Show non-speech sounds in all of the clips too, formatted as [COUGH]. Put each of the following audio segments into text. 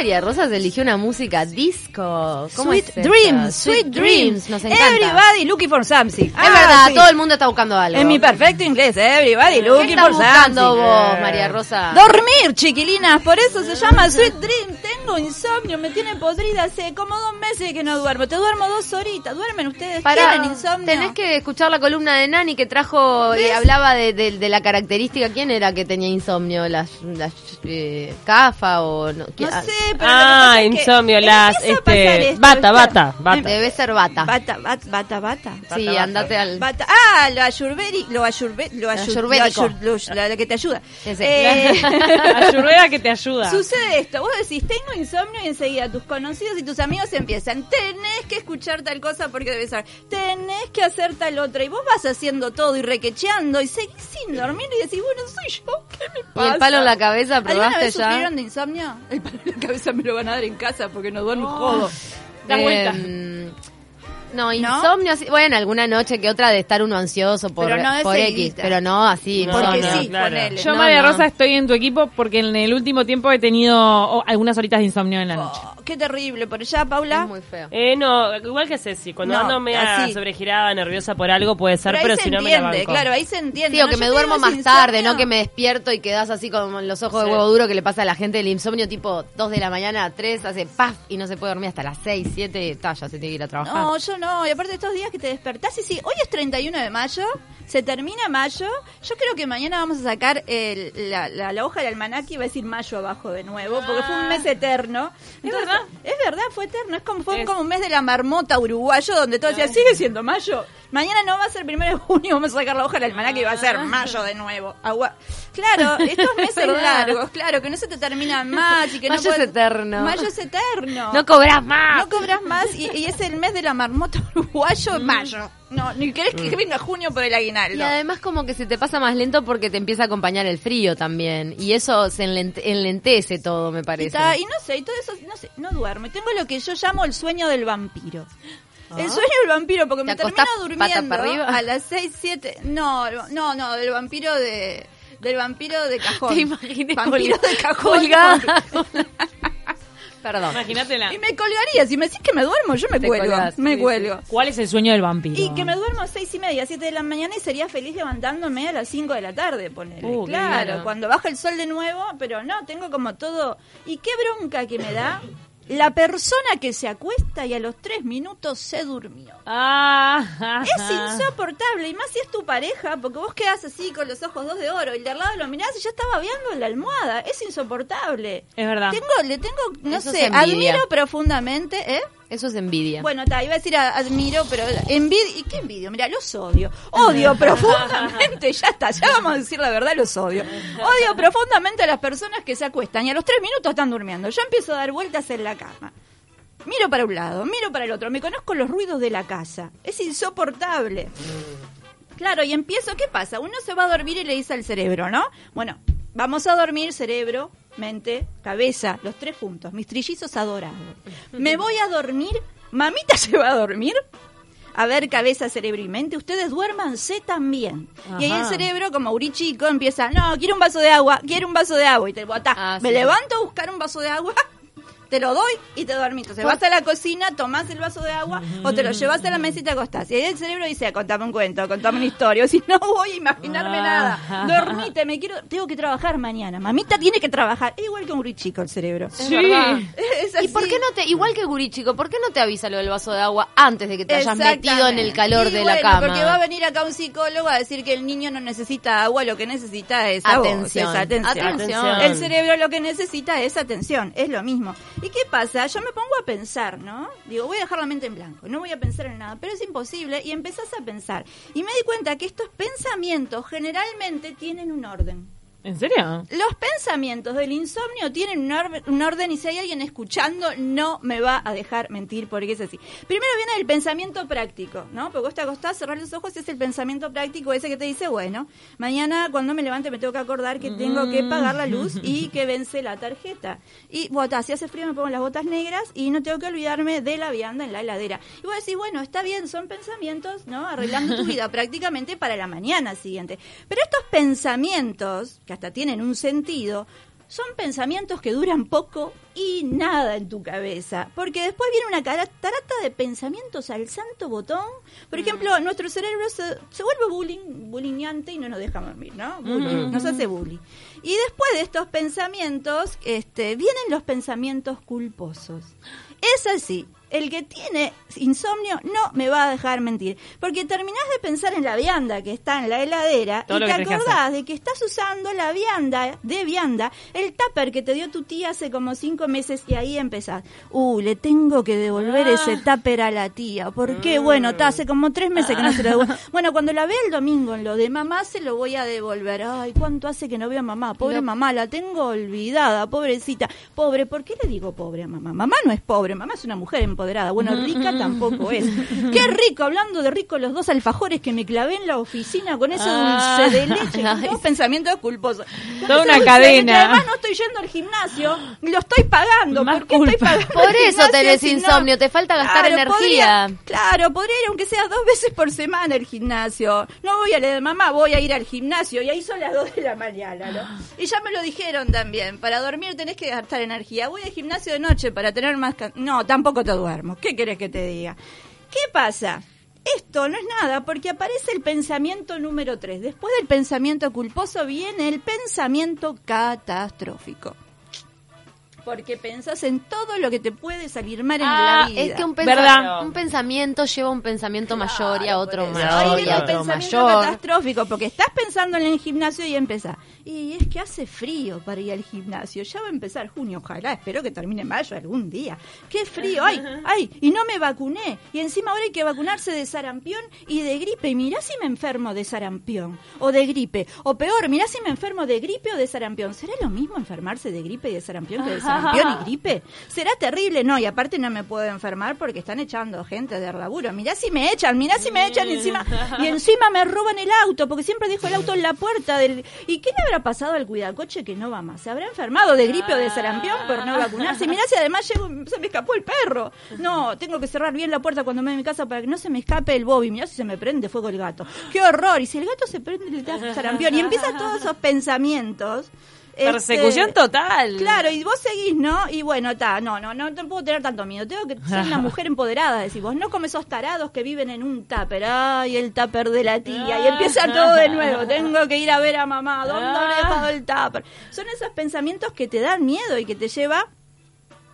María Rosa se eligió una música disco. ¿Cómo Sweet es? Dreams, Sweet Dreams. Nos encanta. Everybody looking for something. es Ah, verdad, sí. todo el mundo está buscando algo. En mi perfecto inglés, everybody ¿Qué looking estás for buscando something. vos, María Rosa? Dormir, chiquilinas, por eso se llama Sweet Dream. Tengo insomnio, me tiene podrida hace como dos meses que no duermo. Te duermo dos horitas, duermen ustedes. Pará, ¿Tienen insomnio? tenés que escuchar la columna de Nani que trajo y ¿Ves? hablaba de, de- de la característica. ¿Quién era que tenía insomnio? ¿Las, las eh, CAFA o no? ¿Quién- No sé, pero Ah, lo que pasa es que insomnio, las, este, esto, bata, bata, bata. Debe ser bata. Bata, bata, bata, bata. sí, bata. andate al... Bata. Ah, lo ayurvedi, lo ayurbe, lo ayu- ayurvédico. lo ayur- lo- la, la que te ayuda. Eh, [LAUGHS] Ayurveda que te ayuda. Sucede esto, vos decís, tengo insomnio y enseguida tus conocidos y tus amigos empiezan, tenés que escuchar tal cosa porque debes saber, tenés que hacer tal otra y vos vas haciendo todo y requecheando y seguís sin dormir y decís, bueno, soy yo, ¿qué me ¿Y pasa? el palo en la cabeza ¿Alguna probaste vez ya? sufrieron de insomnio? El palo en la cabeza me lo van a dar en casa porque no duermo y jodo. Da vuelta. Em, no, insomnio, así- bueno, alguna noche que otra de estar uno ansioso por, Pero no de por X, seguidita. pero no así. No, Porque insomnio. sí, claro. ponele. Yo, No, María no. Rosa, estoy en tu equipo porque en el último tiempo he tenido oh, algunas horitas de insomnio en la noche. Qué terrible, por allá, Paula. Es muy feo. Eh, no, igual que Ceci, cuando No, ando media así. sobregirada, nerviosa por algo puede ser, ahí pero se si no me la entiende, banco. claro, ahí se entiende. Sí, o No, que yo me te duermo más tarde, no que me despierto y quedas así con los ojos de huevo duro que le pasa a la gente el insomnio tipo 2 de la mañana a 3, hace paf y no se puede dormir hasta las 6, 7 y ta, ya se tiene que ir a trabajar. No, yo no. Y aparte de estos días que te despertás, y sí, hoy es 31 de mayo, se termina mayo. Yo creo que mañana vamos a sacar el- la, la- la hoja del almanaque y va a decir mayo abajo de nuevo, porque fue un mes eterno. Es verdad, es verdad, fue eterno. Es como, fue Es- como un mes de la marmota uruguayo, donde todo decía, sigue siendo mayo. Mañana no va a ser primero de junio, vamos a sacar la hoja del almanaque y va a ser mayo de nuevo. Agua. Claro, [LAUGHS] estos meses largos, claro, que no se te terminan más y que Mayo no es eterno. Mayo es eterno. No cobras más. No cobras más y, y es el mes de la marmota [LAUGHS] uruguayo en mayo. No, ni querés que venga junio por el aguinaldo. Y además como que se te pasa más lento porque te empieza a acompañar el frío también. Y eso se enlente- enlentece todo, me Y, parece. ta- y no sé, y todo eso, no sé, no duermo. Y tengo lo que yo llamo el sueño del vampiro. El sueño del vampiro, porque me ¿Te termino durmiendo para arriba? a las 6, 7. No, no, no, del vampiro de. Del vampiro de cajón. [LAUGHS] Te imaginé Vampiro de cajón. colgada. [LAUGHS] Perdón. Imagínatela. Y me colgaría. Si me decís que me duermo, yo me Te cuelgo. colgás, me sí, cuelgo. ¿Cuál es el sueño del vampiro? Y que me duermo a seis y media, siete de la mañana y sería feliz levantándome a las 5 de la tarde, ponele. Uh, claro, cuando baja el sol de nuevo, pero no, tengo como todo. ¿Y qué bronca que me da? La persona que se acuesta y a los tres minutos se durmió. Ah, Es insoportable, y más si es tu pareja, porque vos quedás así con los ojos dos de oro y el de al lado lo mirás y ya estaba viendo en la almohada. Es insoportable. Es verdad. Tengo, le tengo, no Eso sé, admiro profundamente, ¿eh? Eso es envidia. Bueno, ta, iba a decir admiro, pero envidio. ¿Y qué envidio? Mira, los odio. [LAUGHS] Odio profundamente, ya está, ya vamos a decir la verdad, los odio. Odio profundamente a las personas que se acuestan y a los tres minutos están durmiendo. Yo empiezo a dar vueltas en la cama. Miro para un lado, miro para el otro, me conozco los ruidos de la casa. Es insoportable. Claro, y empiezo, ¿qué pasa? Uno se va a dormir y le dice al cerebro, ¿no? Bueno, vamos a dormir, cerebro, mente, cabeza, los tres juntos, mis trillizos adorados. Me voy a dormir, mamita [LAUGHS] se va a dormir. A ver, cabeza, cerebro y mente, ustedes duérmanse también. Y ahí el cerebro, como uri chico, empieza, no, quiero un vaso de agua, quiero un vaso de agua. Y te botás. Ah, me sí. levanto a buscar un vaso de agua, te lo doy y te dormís. Entonces vas a la cocina, tomás el vaso de agua o te lo llevas a la mesa y te acostás. Y ahí el cerebro dice, contame un cuento, contame una historia. O si no voy a imaginarme Ah. nada. Dormite, me quiero, tengo que trabajar mañana. Mamita tiene que trabajar. Es igual que un chico el cerebro. Sí. [LAUGHS] Es ¿Y por qué no te, igual que Guri chico, por qué no te avisa lo del vaso de agua antes de que te hayas metido en el calor Y de bueno, la cama? Porque va a venir acá un psicólogo a decir que el niño no necesita agua, lo que necesita es Atención. es atención. Atención. El cerebro lo que necesita es atención, es lo mismo. ¿Y qué pasa? Yo me pongo a pensar, ¿no? Digo, voy a dejar la mente en blanco, no voy a pensar en nada, pero es imposible y empezás a pensar. Y me di cuenta que estos pensamientos generalmente tienen un orden. ¿En serio? Los pensamientos del insomnio tienen un, or- un orden y si hay alguien escuchando no me va a dejar mentir porque es así. Primero viene el pensamiento práctico, ¿no? Porque vos te acostás, cerrás los ojos y es el pensamiento práctico ese que te dice, bueno, mañana cuando me levante me tengo que acordar que tengo que pagar la luz y que vence la tarjeta. Y bueno, si hace frío me pongo las botas negras y no tengo que olvidarme de la vianda en la heladera. Y vos decís, bueno, está bien, son pensamientos, ¿no? Arreglando tu [LAUGHS] vida prácticamente para la mañana siguiente. Pero estos pensamientos, que hasta tienen un sentido, son pensamientos que duran poco y nada en tu cabeza, porque después viene una catarata de pensamientos al santo botón. Por Mm. ejemplo, nuestro cerebro se, se vuelve bullying, bullyingante y no nos deja dormir, ¿no? Bullying, Nos hace bullying. Y después de estos pensamientos, este, vienen los pensamientos culposos. Es así. El que tiene insomnio no me va a dejar mentir. Porque terminás de pensar en la vianda que está en la heladera Todo y te que acordás de que estás usando la vianda de vianda, el tupper que te dio tu tía hace como cinco meses y ahí empezás. Uh, le tengo que devolver Ah. ese tupper a la tía. ¿Por qué? Bueno, está hace como tres meses que no se lo devuelvo. Bueno, cuando la vea el domingo en lo de mamá se lo voy a devolver. Ay, ¿cuánto hace que no veo a mamá? Pobre mamá, la tengo olvidada, pobrecita. Pobre, ¿por qué le digo pobre a mamá? Mamá no es pobre, mamá es una mujer empoderada. Bueno, rica tampoco es. [LAUGHS] Qué rico, hablando de rico, los dos alfajores que me clavé en la oficina con ese Ah. [LAUGHS] dulce de leche, con dos pensamientos culposos. Con Toda una cadena. Además no estoy yendo al gimnasio, lo estoy pagando. Más ¿Por qué estoy culpa. pagando Por eso tenés insomnio, te falta gastar energía. podría- claro, podría ir aunque sea dos veces por semana al gimnasio. No voy a la de mamá, voy a ir al gimnasio y ahí son las dos de la mañana, ¿no? Y ya me lo dijeron también, para dormir tenés que gastar energía. Voy al gimnasio de noche para tener más... No, tampoco te ¿Qué querés que te diga? ¿Qué pasa? Esto no es nada porque aparece el pensamiento número 3. Después del pensamiento culposo viene el pensamiento catastrófico. Porque pensás en todo lo que te puede salir mal en Ah, la vida. es que un, un pensamiento lleva a un pensamiento mayor y a otro mayor Ahí y viene a otro pensamiento mayor. catastrófico, porque estás pensando en el gimnasio y empezás. Y es que hace frío para ir al gimnasio. Ya va a empezar junio, ojalá. Espero que termine mayo algún día. ¡Qué frío! ¡Ay! ¡Ay! Y no me vacuné. Y encima ahora hay que vacunarse de sarampión y de gripe. Y mirá si me enfermo de sarampión o de gripe. O peor, mirá si me enfermo de gripe o de sarampión. ¿Será lo mismo enfermarse de gripe y de sarampión que de sarampión y gripe? ¿Será terrible? No, y aparte no me puedo enfermar porque están echando gente de laburo. Mirá si me echan, mirá si me echan encima, y encima me roban el auto, porque siempre dejo el auto en la puerta del... ¿Y qué le habrá pasado al cuidacoche que no va más? ¿Se habrá enfermado de gripe o de sarampión por no vacunarse? Mirá si además llego, se me escapó el perro. No, tengo que cerrar bien la puerta cuando me voy a mi casa para que no se me escape el Bobby. Mirá si se me prende fuego el gato. ¡Qué horror! Y si el gato se prende, le da sarampión. Y empiezan todos esos pensamientos. Persecución este, total. Claro, y vos seguís, ¿no? Y bueno, está, no, no, no, no puedo tener tanto miedo. Tengo que [LAUGHS] ser una mujer empoderada, decís vos, no como esos tarados que viven en un tupper. Ay, el tupper de la tía. Y empieza [LAUGHS] todo de nuevo. Tengo que ir a ver a mamá. ¿Dónde habré dejado el tupper? Son esos pensamientos que te dan miedo y que te lleva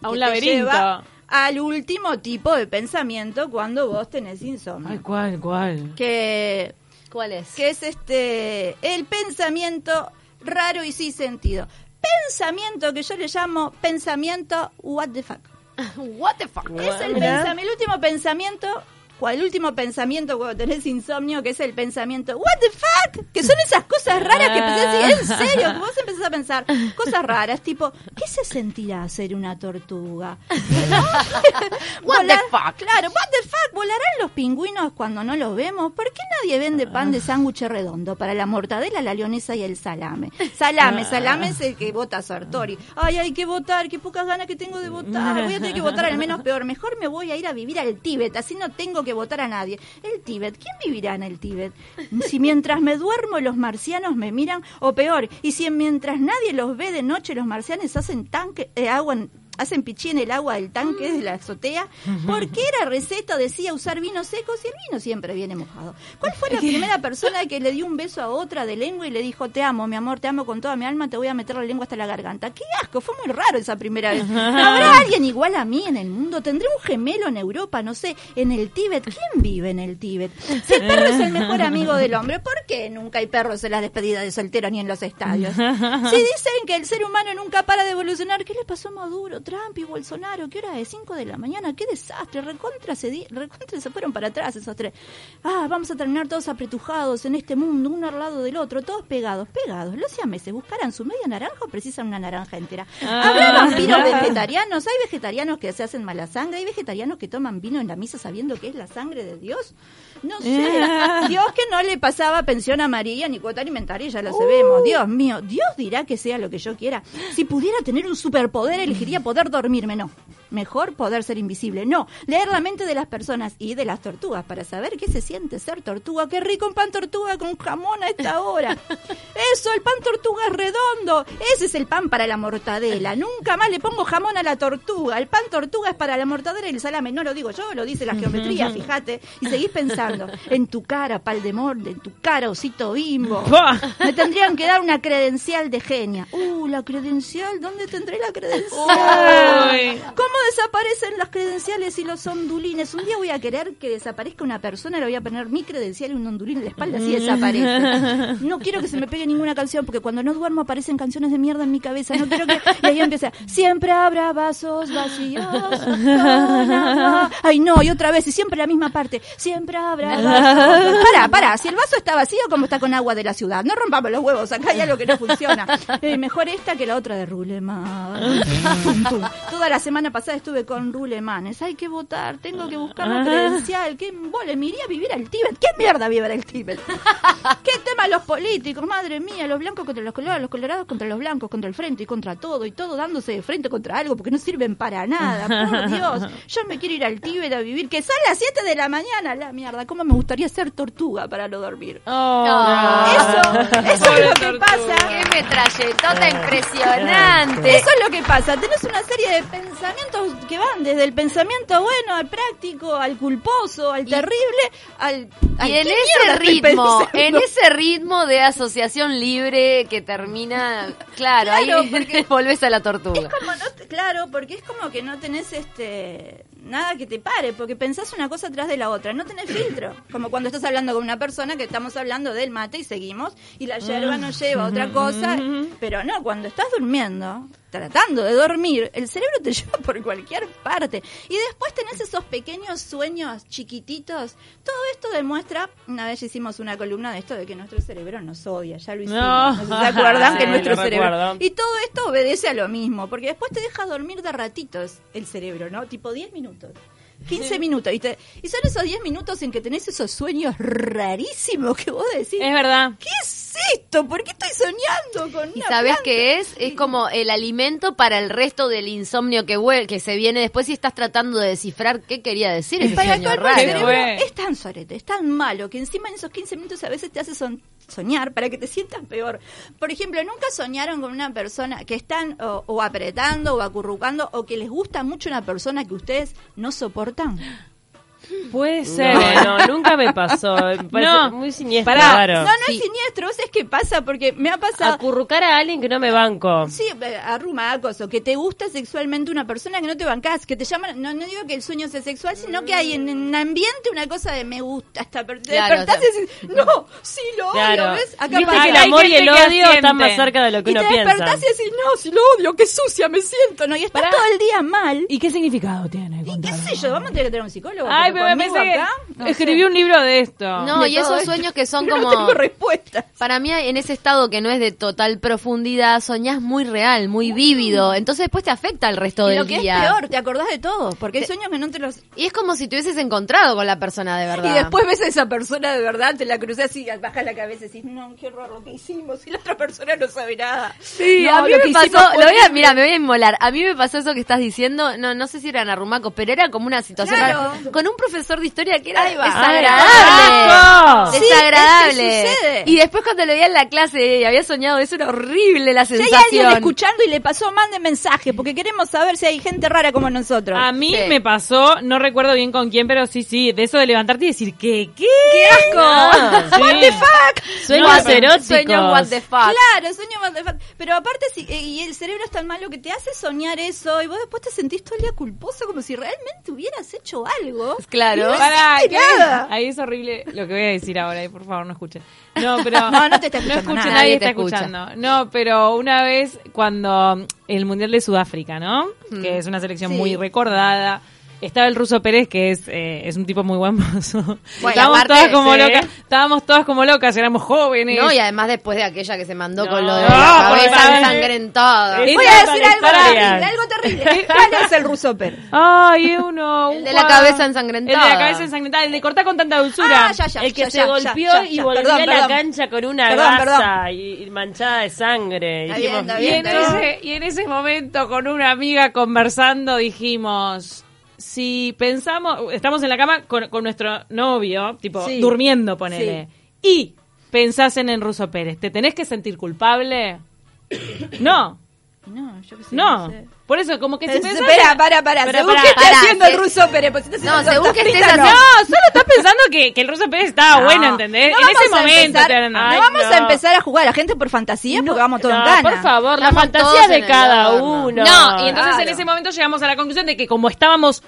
A un laberinto. lleva al último tipo de pensamiento cuando vos tenés insomnio. Ay, ¿cuál, cuál? Que ¿Cuál es? que es este el pensamiento raro y sin sentido. Pensamiento que yo le llamo pensamiento what the fuck. [LAUGHS] What the fuck? Es el, el último pensamiento, el último pensamiento cuando tenés insomnio, que es el pensamiento what the fuck, que son esas cosas raras que decir, en serio, que vos empezás a pensar cosas raras, tipo, ¿qué se sentirá ser una tortuga? [LAUGHS] What the Volar- fuck? Claro, what the fuck, ¿volarán los pingüinos cuando no los vemos? ¿Por qué nadie vende pan de sándwich redondo para la mortadela, la leonesa y el salame? Salame, salame es el que vota Sartori. Ay, hay que votar, qué pocas ganas que tengo de votar. Voy a tener que votar al menos peor. Mejor me voy a ir a vivir al Tíbet, así no tengo que votar a nadie. El Tíbet, ¿quién vivirá en el Tíbet? Si mientras me duermo los marcianos me miran, o peor, y si mientras nadie los ve de noche los marcianos hacen tanque de agua en- hacen pichí en el agua del tanque de la azotea, ¿por qué la receta decía usar vino seco si el vino siempre viene mojado? ¿Cuál fue la [LAUGHS] primera persona que le dio un beso a otra de lengua y le dijo, te amo, mi amor, te amo con toda mi alma, te voy a meter la lengua hasta la garganta? ¡Qué asco! Fue muy raro esa primera vez. ¿Habrá alguien igual a mí en el mundo? ¿Tendré un gemelo en Europa? No sé, en el Tíbet. ¿Quién vive en el Tíbet? Si el [LAUGHS] perro es el mejor amigo del hombre, ¿por qué nunca hay perros en las despedidas de soltero ni en los estadios? [LAUGHS] Si dicen que el ser humano nunca para de evolucionar, ¿qué le pasó a Maduro, Trump y Bolsonaro? ¿Qué hora es? 5 de la mañana, qué desastre, recontra se, di- recontra se fueron para atrás esos tres. Ah, vamos a terminar todos apretujados en este mundo, uno al lado del otro, todos pegados, pegados. Los siameses buscarán su media naranja o precisan una naranja entera. ¿Habrá vampiros vegetarianos? ¿Hay vegetarianos que se hacen mala sangre? ¿Hay vegetarianos que toman vino en la misa sabiendo que es la sangre de Dios? No sé. [LAUGHS] Dios que no le pasaba pensión a María ni cuota alimentaria, ya lo sabemos. Dios mío, Dios dirá que sea lo que yo quiera. Si pudiera tener un superpoder, elegiría poder dormirme. No. Mejor poder ser invisible. No, leer la mente de las personas y de las tortugas para saber qué se siente ser tortuga. Qué rico un pan tortuga con jamón a esta hora. Eso, el pan tortuga es redondo. Ese es el pan para la mortadela. Nunca más le pongo jamón a la tortuga. El pan tortuga es para la mortadela y el salame. No lo digo yo, lo dice la geometría, fíjate. Y seguís pensando, en tu cara, pal de morde, en tu cara, osito bimbo. Me tendrían que dar una credencial de genia. Uh, la credencial, ¿dónde tendré la credencial? Uy. ¿Cómo desaparecen las credenciales y los ondulines? Un día voy a querer que desaparezca una persona, le voy a poner mi credencial y un ondulín en la espalda, así desaparece. No quiero que se me pegue ninguna canción, porque cuando no duermo aparecen canciones de mierda en mi cabeza. No quiero que... Y ahí empieza, siempre habrá vasos vacíos. con agua". Ay, no, y otra vez, y siempre la misma parte. Siempre habrá vasos. Pará, pará, si el vaso está vacío, como está con agua de la ciudad? No rompamos los huevos, acá hay algo que no funciona. Eh, mejor esta que la otra de tum. Toda la semana pasada estuve con Rulemanes. Hay que votar, tengo que buscar la credencial. ¿Qué? Me iría a vivir al Tíbet. ¿Qué mierda vivir al Tíbet? [LAUGHS] ¿Qué tema los políticos? Madre mía, los blancos contra los colorados, los colorados contra los blancos, contra el frente y contra todo, y todo dándose de frente contra algo porque no sirven para nada. [LAUGHS] Por Dios, yo me quiero ir al Tíbet a vivir, que son las 7 de la mañana, la mierda. ¿Cómo me gustaría ser tortuga para no dormir? Oh. Eso, eso es lo que tortuga. pasa. ¡Qué metralletota impresionante! Eso es lo que pasa. Tenés una serie de pensamientos que van desde el pensamiento bueno al práctico, al culposo, al terrible, al. al Y en ¿qué ese ritmo, en ese ritmo de asociación libre que termina, claro, Claro, ahí porque- [LAUGHS] volvés a la tortuga. Es como no claro, porque es como que no tenés este nada que te pare, porque pensás una cosa atrás de la otra, no tenés filtro. Como cuando estás hablando con una persona que estamos hablando del mate y seguimos y la yerba nos lleva a otra cosa, pero no, cuando estás durmiendo, tratando de dormir, el cerebro te [LAUGHS] lleva por cualquier parte y después tenés esos pequeños sueños chiquititos. Todo esto demuestra, una vez hicimos una columna de esto de que nuestro cerebro nos odia, ya lo hicimos. No. No, se acuerdan que [LAUGHS] nuestro cerebro recuerdo. y todo esto obedece a lo mismo, porque después te deja dormir de ratitos el cerebro, ¿no? Tipo 10 minutos. 15 minutos. Y, te- y son esos 10 minutos en que tenés esos sueños rarísimos que vos decís, Es verdad. ¿qué es esto? ¿Por qué estoy soñando con ¿Y una sabes planta? qué es? Es como el alimento para el resto del insomnio que, se viene después y estás tratando de descifrar qué quería decir ese Para sueño raro. cerebro es tan sorete, es tan malo que encima en esos 15 minutos a veces te hace son- soñar para que te sientas peor. Por ejemplo, nunca soñaron con una persona que están o, o apretando o acurrucando o que les gusta mucho una persona que ustedes no soportan. 当。Puede ser. No, no, nunca me pasó. Me [LAUGHS] parece No. muy siniestro. Pará. Claro. No, no Sí. es siniestro, es que pasa porque me ha pasado. Acurrucar a alguien que no me banco. Sí, eh, arrumacos, o que te gusta sexualmente una persona que no te bancás, que te llaman, no, no digo que el sueño sea sexual, sino que hay en un ambiente una cosa de me gusta esta persona. Claro, despertás y decís, no, sí lo odio, Claro. ¿ves? Acá pasa. que el amor y el odio están más cerca de lo que y uno te piensa. despertás y decís, no, si lo odio, qué sucia me siento, ¿no? Y estás Pará. todo el día mal. ¿Y qué significado tiene? Y qué sé yo, vamos a tener que tener un psicólogo. Ay, no escribí sé. un libro de esto. No, De y esos esto. sueños que son [LAUGHS] Pero como... No tengo respuesta. Para mí, en ese estado que no es de total profundidad, soñás muy real, muy vívido. Entonces después te afecta el resto Y del lo que día. es peor, te acordás de todo, porque hay sueños que no te los Y es como si te hubieses encontrado con la persona de verdad. Y después ves a esa persona de verdad, te la cruzas y bajas la cabeza y decís, no, qué horror lo que hicimos. Y la otra persona no sabe nada. Sí, No, a mí lo me que pasó, lo voy a, mira, me voy a inmolar. A mí me pasó eso que estás diciendo, no, no sé si eran arrumacos, pero era como una situación Claro. con un profesor de historia que era va. desagradable. Sí, desagradable. es que sucede. y después cuando lo veía en la clase y había soñado eso, era horrible la Si hay sensación. alguien escuchando y le pasó, mande mensaje, porque queremos saber si hay gente rara como nosotros. A mí Sí. me pasó, no recuerdo bien con quién, pero sí, sí, de eso de levantarte y decir, ¿qué? ¿Qué? ¡Qué asco! No, [LAUGHS] What sí. the fuck? Sueños No, pero- eróticos. Sueño what the fuck. Claro, sueño what the fuck. Pero aparte, si, eh, y el cerebro es tan malo que te hace soñar eso y vos después te sentís todo el día culposo como si realmente hubieras hecho algo. [LAUGHS] Claro. No hiciste ¿qué? nada. Ahí es horrible lo que voy a decir ahora, y por favor no escuchen. No, pero No, no te está [LAUGHS] escuchando nada. nadie está escucha. escuchando. No, pero una vez cuando el Mundial de Sudáfrica, ¿no? Mm. Que es una selección Sí. muy recordada. Estaba el ruso Pérez, que es, eh, es un tipo muy buen mozo. [LAUGHS] Bueno, estábamos aparte, todas como sí. locas, estábamos todas como locas, éramos jóvenes. No, y además después de aquella que se mandó No. con lo de No, la cabeza ensangrentada. Voy a decir algo terrible, algo [LAUGHS] terrible. ¿Cuál es el ruso Pérez? Ay, es uno. El de la cabeza ensangrentada. El de la cabeza ensangrentada, el de cortar con tanta dulzura. Ah, ya, ya. el que ya, se ya, golpeó ya, y volvió Perdón, a la perdón. cancha con una Perdón, gasa perdón. Y, y manchada de sangre. Está Dijimos, bien, está Y bien, en, ese, y en ese momento, con una amiga conversando, dijimos: Si pensamos, estamos en la cama con, con nuestro novio, tipo, Sí. durmiendo, ponele, y pensás en el ruso Pérez, ¿te tenés que sentir culpable? [COUGHS] No, No, yo qué sé. no. sé. Por eso, como que si Espera, pensás. Espera, para, para. Pero Según pará, que esté pará, haciendo se- el ruso Pérez. pues, si está No, haciendo según que estés No, haciendo- solo estás pensando que, que el ruso Pérez estaba No. bueno, ¿entendés? No en vamos ese a momento. empezar- te dan- no Ay, vamos no. a empezar a jugar a la gente por fantasía porque vamos todos no, en gana. por favor, la fantasía de cada uno. No, y entonces en ese momento llegamos a la conclusión de que como estábamos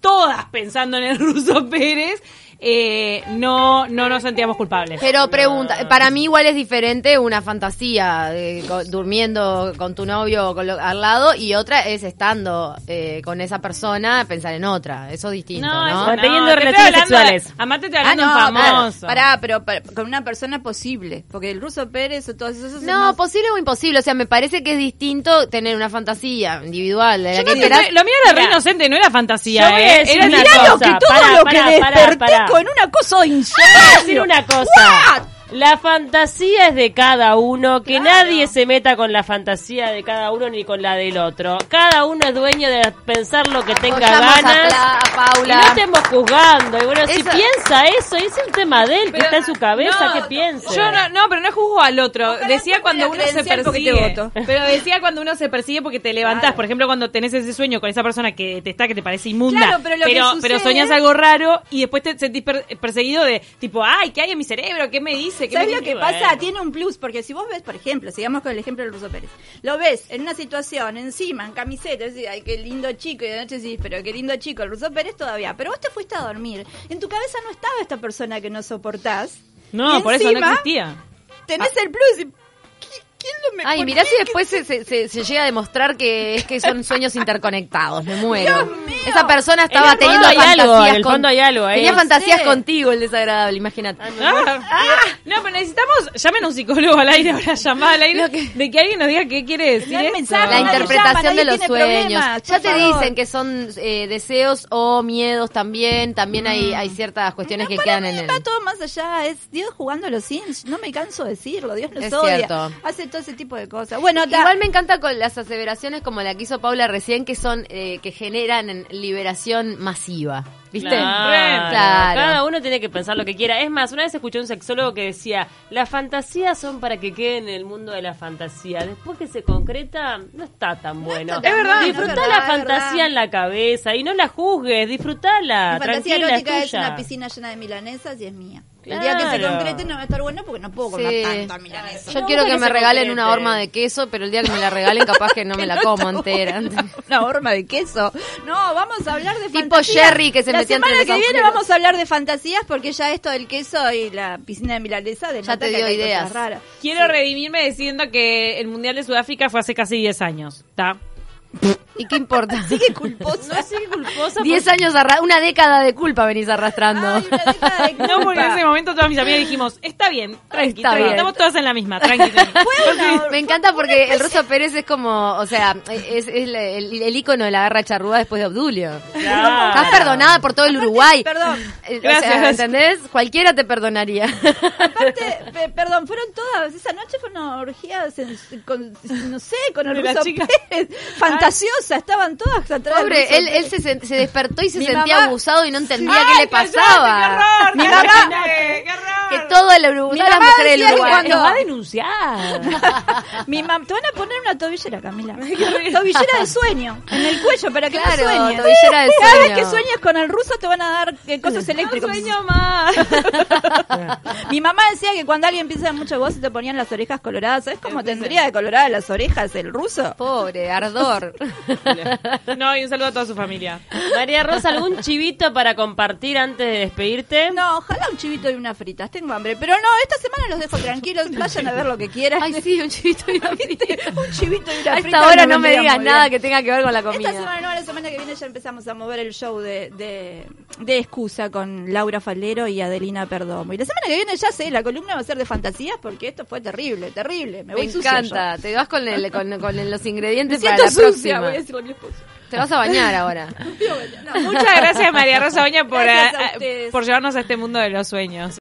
todas pensando en el ruso Pérez, eh, no, no nos sentíamos culpables. Pero pregunta, para mí igual es diferente una fantasía eh, co- durmiendo con tu novio con lo- al lado y otra es estando eh, con esa persona pensar en otra. Eso es distinto, ¿no? eso Manteniendo te relaciones sexuales. Amate te Ah, hablando no, de un claro. famoso. Pará, pero con una persona posible. Porque el ruso Pérez o todos esos. No, más- posible o imposible. O sea, me parece que es distinto tener una fantasía individual. la que sé, lo mío era re inocente, no era fantasía, yo voy a ¿eh? decir Era una Mirá lo que todo pará, lo que pará, pará, desperté pará. Con una cosa Voy a insólita. decir una cosa. La fantasía es de cada uno, que nadie se meta con la fantasía de cada uno ni con la del otro. Cada uno es dueño de pensar lo que tenga a ganas. Pla- a Y Paula. no estemos juzgando. Y bueno, si Eso- piensa eso, es un tema de él, que está en su cabeza, no, que piensa. Yo no, no, pero no juzgo al otro. Ojalá decía cuando uno se persigue. voto. Pero decía cuando uno se persigue porque te levantás. Claro. Por ejemplo, cuando tenés ese sueño con esa persona que te está, que te parece inmunda. Claro, pero lo que pero, sucede- pero soñás algo raro y después te sentís per- perseguido de tipo, ay, ¿qué hay en mi cerebro? ¿Qué me dice? ¿Qué ¿Sabes lo que Bueno. pasa? Tiene un plus, porque si vos ves, por ejemplo, sigamos con el ejemplo del Ruso Pérez, lo ves en una situación, encima, en camiseta, decís, ay, qué lindo chico, y de noche decís, pero qué lindo chico, el Ruso Pérez todavía, pero vos te fuiste a dormir, en tu cabeza no estaba esta persona que no soportás. No, Y por eso no existía. Tenés el plus y... ¿qui- ¿Quién me Ay, mirá si después se, se- se- se llega a demostrar que es que son sueños interconectados, me muero. Dios mío. Esa persona estaba teniendo fantasías algo, en el con- fondo hay algo. Tenía No fantasías sé. contigo el desagradable, imagínate. Ah, No, pero necesitamos, llamen a un psicólogo al aire, ahora llamada al aire, que- de que alguien nos diga qué quiere decir mensaje, La interpretación llama, de los sueños. problemas, ya te favor. dicen que son eh, deseos o miedos también. También hay, hay ciertas cuestiones No, que para quedan mí en el... va todo más allá, es Dios jugando a los Sims, no me canso de decirlo, Dios nos Es odia, cierto. hace todo ese tipo de cosas. Bueno, ta- Igual me encanta con las aseveraciones como la que hizo Paula recién, que son eh, que generan en- liberación masiva. ¿Viste? Claro. Claro. Cada uno tiene que pensar lo que quiera. Es más, una vez escuché a un sexólogo que decía, las fantasías son para que queden en el mundo de la fantasía. Después que se concreta, no está tan bueno. está tan Es verdad, Disfrutá es verdad, la fantasía verdad. en la cabeza y no la juzgues, disfrutala. Mi fantasía tranquila, erótica es es una piscina llena de milanesas y es mía. El día que se concrete no va a estar bueno porque no puedo comer Sí. tanta milanesa. Yo No, quiero que me regalen concrete. una horma de queso, pero el día que me la regalen capaz que no [LAUGHS] me la como entera. [LAUGHS] Una horma de queso. No, vamos a hablar de Tipo fantasías. Jerry que se La metía entre semana los que viene vamos a hablar de fantasías porque ya esto del queso y la piscina de milanesa de Ya te dio ideas. raras. Quiero redimirme diciendo que el Mundial de Sudáfrica fue hace casi 10 años. ¿Está? ¿Y qué importa? [LAUGHS] Qué culposa. No qué culposa. Diez porque- años, arra- una década de culpa venís arrastrando. Ay, una década de [LAUGHS] No, porque en ese momento todas mis amigas dijimos, está bien, tranqui, Está tranqui, bien. estamos todas en la misma, tranqui. tranqui. [LAUGHS] Me encanta porque el Ruso Pérez es como, o sea, es, es el, el, el ícono de la garra charrúa después de Obdulio. Claro. Estás perdonada por todo el Uruguay. perdón. Eh, o Gracias, sea, gracias. ¿entendés? Cualquiera te perdonaría. Aparte, pe- perdón, fueron todas. Esa noche fue una orgía, con, no sé, con el De las ruso Fantasiosa, estaban todas atrás. Pobre, él, él se, se despertó y se Mi sentía mamá- abusado y no entendía Ay, qué le pasaba. ¡Qué horror! Mi mamá- ¡Qué horror! Que todo el Uruguay, todas las mamá mujeres del Uruguay. cuando- va a denunciar. [LAUGHS] Mi mam te van a poner una tobillera, Camila. [LAUGHS] tobillera de sueño. En el cuello para que Claro, no sueñes. tobillera de Cada sueño. vez que sueñes con el ruso te van a dar eh, cosas eléctricas. No sueño más. [LAUGHS] Mi mamá decía que cuando alguien piensa mucho vos se te ponían las orejas coloradas. ¿Sabes cómo tendría de coloradas las orejas el ruso? Pobre, ardor. [LAUGHS] No, y un saludo a toda su familia. María Rosa, ¿algún chivito para compartir antes de despedirte? No, ojalá un chivito y unas fritas. Tengo hambre. pero no, esta semana los dejo tranquilos, vayan a ver lo que quieran. Ay, sí, un chivito y una [LAUGHS] frita. un chivito y una A frita esta hora nos no me digas nada que tenga que ver con la comida. Esta semana no, la semana que viene ya empezamos a mover el show de, de, de excusa con Laura Falero y Adelina Perdomo. Y la semana que viene ya sé, la columna va a ser de fantasías porque esto fue terrible, terrible. Me Me voy sucia encanta. Te vas con, el, con, los yo. Me ingredientes para la sucia, próxima. voy a decirle a mi esposo. Te vas a bañar ahora. [LAUGHS] Muchas gracias María Rosa Oña por, Gracias a a- a- ustedes. por llevarnos a este mundo de los sueños.